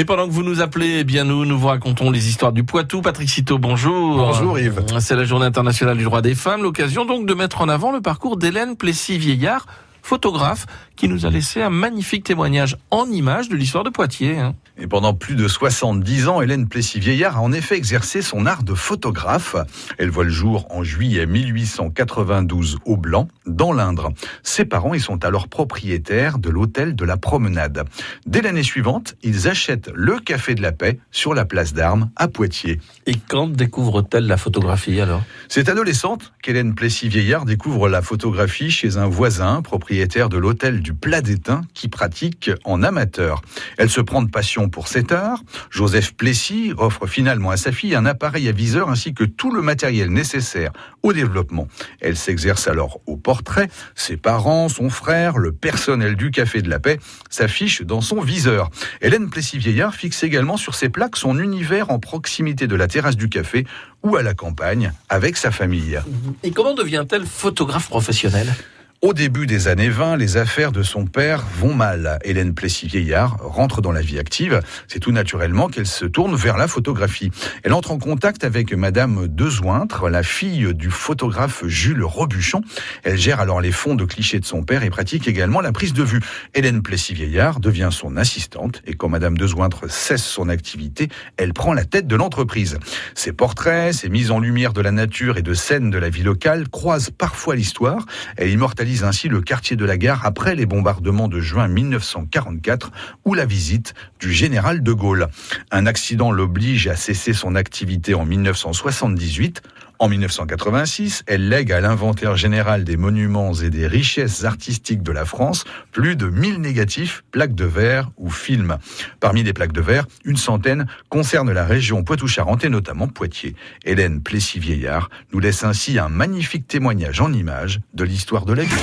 Et pendant que vous nous appelez, eh bien nous, nous vous racontons les histoires du Poitou. Patrick Citeau, bonjour. Bonjour Yves. C'est la journée internationale du droit des femmes, l'occasion donc de mettre en avant le parcours d'Hélène Plessis-Vieillard, photographe, qui nous a laissé un magnifique témoignage en images de l'histoire de Poitiers. hein. Et pendant plus de 70 ans, Hélène Plessis-Vieillard a en effet exercé son art de photographe. Elle voit le jour en juillet 1892 au Blanc, dans l'Indre. Ses parents y sont alors propriétaires de l'hôtel de la Promenade. Dès l'année suivante, ils achètent le Café de la Paix sur la place d'Armes à Poitiers. Et quand découvre-t-elle la photographie alors? C'est adolescente qu'Hélène Plessis-Vieillard découvre la photographie chez un voisin, propriétaire de l'hôtel du Plat d'Étain, qui pratique en amateur. Elle se prend de passion pour cet art. Joseph Plessis offre finalement à sa fille un appareil à viseur ainsi que tout le matériel nécessaire au développement. Elle s'exerce alors au portrait. Ses parents, son frère, le personnel du Café de la Paix s'affichent dans son viseur. Hélène Plessis-Vieillard fixe également sur ses plaques son univers en proximité de la terrasse du café ou à la campagne avec sa famille. Et comment devient-elle photographe professionnelle? Au début des années 20, les affaires de son père vont mal. Hélène Plessis-Vieillard rentre dans la vie active. C'est tout naturellement qu'elle se tourne vers la photographie. Elle entre en contact avec Madame Dezointre, la fille du photographe Jules Robuchon. Elle gère alors les fonds de clichés de son père et pratique également la prise de vue. Hélène Plessis-Vieillard devient son assistante et quand Madame Dezointre cesse son activité, elle prend la tête de l'entreprise. Ses portraits, ses mises en lumière de la nature et de scènes de la vie locale croisent parfois l'histoire. Elle immortalise ainsi le quartier de la gare après les bombardements de juin 1944 ou la visite du général de Gaulle. Un accident l'oblige à cesser son activité en 1978. En 1986, elle lègue à l'inventaire général des monuments et des richesses artistiques de la France plus de 1000 négatifs, plaques de verre ou films. Parmi les plaques de verre, une centaine concernent la région Poitou-Charentes et notamment Poitiers. Hélène Plessis-Vieillard nous laisse ainsi un magnifique témoignage en images de l'histoire de la ville.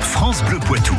France Bleu Poitou.